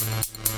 Thank